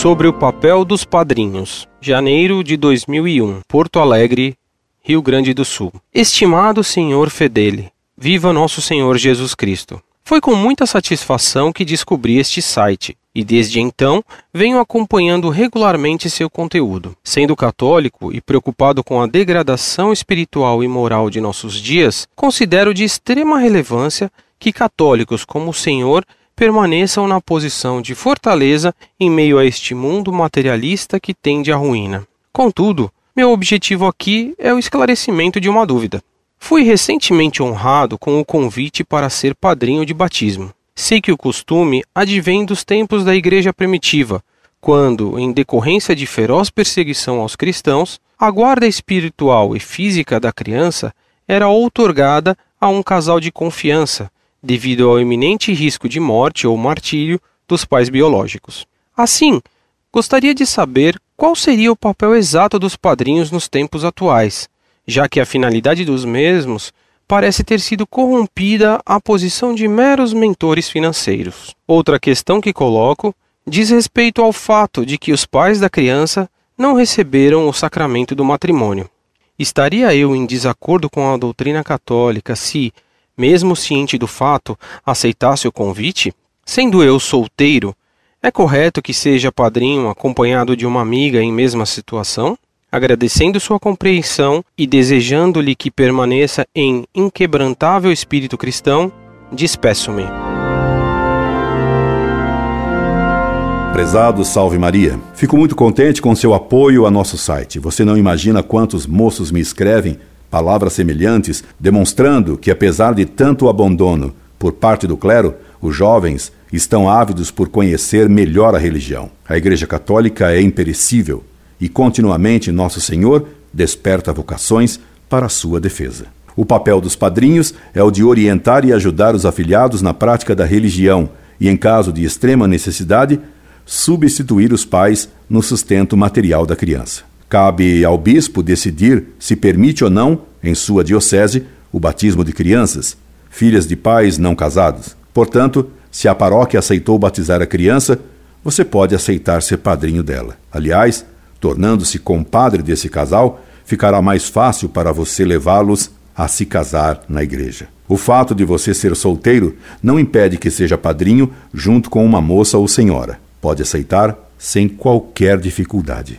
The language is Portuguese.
sobre o papel dos padrinhos. Janeiro de 2001, Porto Alegre, Rio Grande do Sul. Estimado Senhor Fedele, viva nosso Senhor Jesus Cristo. Foi com muita satisfação que descobri este site e desde então venho acompanhando regularmente seu conteúdo. Sendo católico e preocupado com a degradação espiritual e moral de nossos dias, considero de extrema relevância que católicos como o Senhor permaneçam na posição de fortaleza em meio a este mundo materialista que tende à ruína. Contudo, meu objetivo aqui é o esclarecimento de uma dúvida. Fui recentemente honrado com o convite para ser padrinho de batismo. Sei que o costume advém dos tempos da Igreja primitiva, quando, em decorrência de feroz perseguição aos cristãos, a guarda espiritual e física da criança era outorgada a um casal de confiança, devido ao iminente risco de morte ou martírio dos pais biológicos. Assim, gostaria de saber qual seria o papel exato dos padrinhos nos tempos atuais, já que a finalidade dos mesmos parece ter sido corrompida à posição de meros mentores financeiros. Outra questão que coloco diz respeito ao fato de que os pais da criança não receberam o sacramento do matrimônio. Estaria eu em desacordo com a doutrina católica se, mesmo ciente do fato, aceitasse o convite? Sendo eu solteiro, é correto que seja padrinho acompanhado de uma amiga em mesma situação? Agradecendo sua compreensão e desejando-lhe que permaneça em inquebrantável espírito cristão, despeço-me. Prezado Salve Maria, fico muito contente com seu apoio a nosso site. Você não imagina quantos moços me escrevem palavras semelhantes, demonstrando que, apesar de tanto abandono por parte do clero, os jovens estão ávidos por conhecer melhor a religião. A Igreja Católica é imperecível e continuamente Nosso Senhor desperta vocações para a sua defesa. O papel dos padrinhos é o de orientar e ajudar os afiliados na prática da religião e, em caso de extrema necessidade, substituir os pais no sustento material da criança. Cabe ao bispo decidir se permite ou não, em sua diocese, o batismo de crianças, filhas de pais não casados. Portanto, se a paróquia aceitou batizar a criança, você pode aceitar ser padrinho dela. Aliás, tornando-se compadre desse casal, ficará mais fácil para você levá-los a se casar na igreja. O fato de você ser solteiro não impede que seja padrinho junto com uma moça ou senhora. Pode aceitar sem qualquer dificuldade.